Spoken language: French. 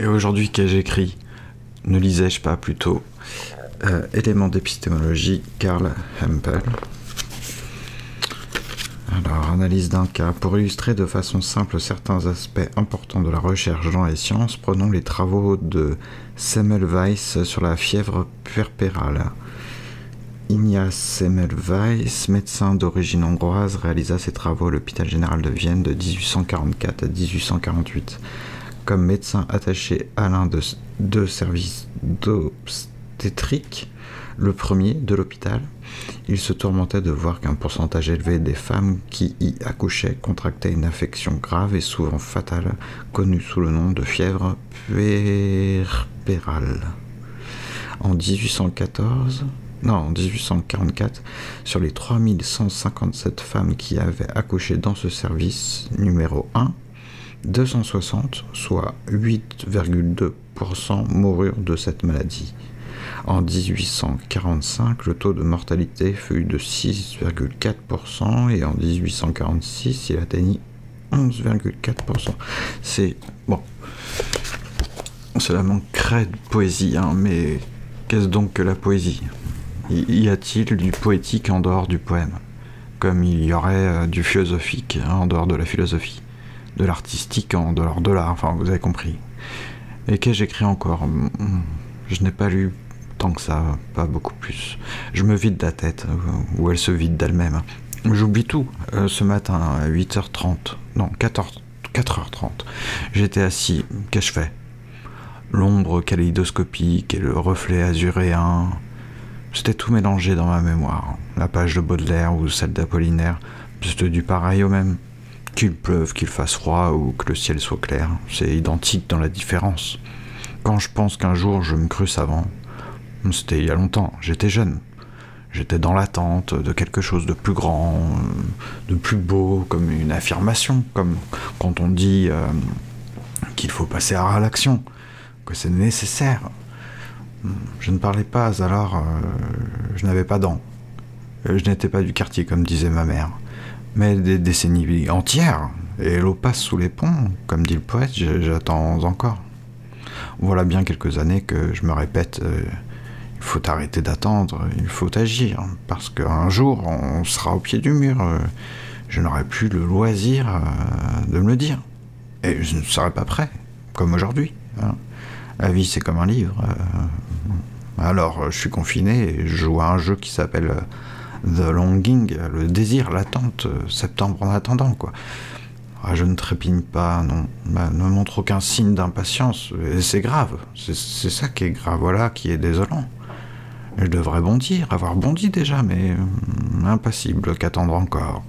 Et aujourd'hui, qu'ai-je écrit? Ne lisais-je pas plutôt euh, Éléments d'épistémologie, Karl Hempel. Alors, analyse d'un cas. Pour illustrer de façon simple certains aspects importants de la recherche dans les sciences, prenons les travaux de Semmelweis sur la fièvre puerpérale. Ignace Semmelweis, médecin d'origine hongroise, réalisa ses travaux à l'hôpital général de Vienne de 1844 à 1848. Comme médecin attaché à l'un de deux services d'obstétrique, le premier de l'hôpital, il se tourmentait de voir qu'un pourcentage élevé des femmes qui y accouchaient contractaient une infection grave et souvent fatale, connue sous le nom de fièvre puerpérale. En 1814, non, en 1844, sur les 3157 femmes qui avaient accouché dans ce service numéro 1, 260, soit 8,2%, moururent de cette maladie. En 1845, le taux de mortalité fut de 6,4% et en 1846, il atteignit 11,4%. C'est bon. Cela manquerait de poésie, hein, mais qu'est-ce donc que la poésie? Y a-t-il du poétique en dehors du poème? Comme il y aurait euh, du philosophique en dehors de la philosophie, de l'artistique en dehors de l'art, enfin vous avez compris. Et qu'ai-je écrit encore? Je n'ai pas lu tant que ça, pas beaucoup plus. Je me vide la tête, euh, ou elle se vide d'elle-même. J'oublie tout. Euh, ce matin, à 8h30, non, 14, 4h30, j'étais assis. Qu'ai-je fait? L'ombre kaléidoscopique et le reflet azuréen. C'était tout mélangé dans ma mémoire. La page de Baudelaire ou celle d'Apollinaire, c'était du pareil au même. Qu'il pleuve, qu'il fasse froid ou que le ciel soit clair, c'est identique dans la différence. Quand je pense qu'un jour je me crus savant, c'était il y a longtemps, j'étais jeune. J'étais dans l'attente de quelque chose de plus grand, euh, de plus beau, comme une affirmation, comme quand on dit euh, qu'il faut passer à l'action, que c'est nécessaire. Je ne parlais pas, alors euh, je n'avais pas dents. Je n'étais pas du quartier, comme disait ma mère. Mais des décennies entières, et l'eau passe sous les ponts, comme dit le poète, j'attends encore. Voilà bien quelques années que je me répète il faut arrêter d'attendre, il faut agir, parce qu'un jour, on sera au pied du mur. Je n'aurai plus le loisir euh, de me le dire. Et je ne serai pas prêt, comme aujourd'hui. Hein. La vie, c'est comme un livre. Euh. Alors, je suis confiné et je joue à un jeu qui s'appelle euh, The Longing, le désir, l'attente, septembre en attendant, quoi. Ah, je ne trépigne pas, non, bah, ne montre aucun signe d'impatience, et c'est grave, c'est ça qui est grave, voilà, qui est désolant. Je devrais bondir, avoir bondi déjà, mais hum, impassible qu'attendre encore.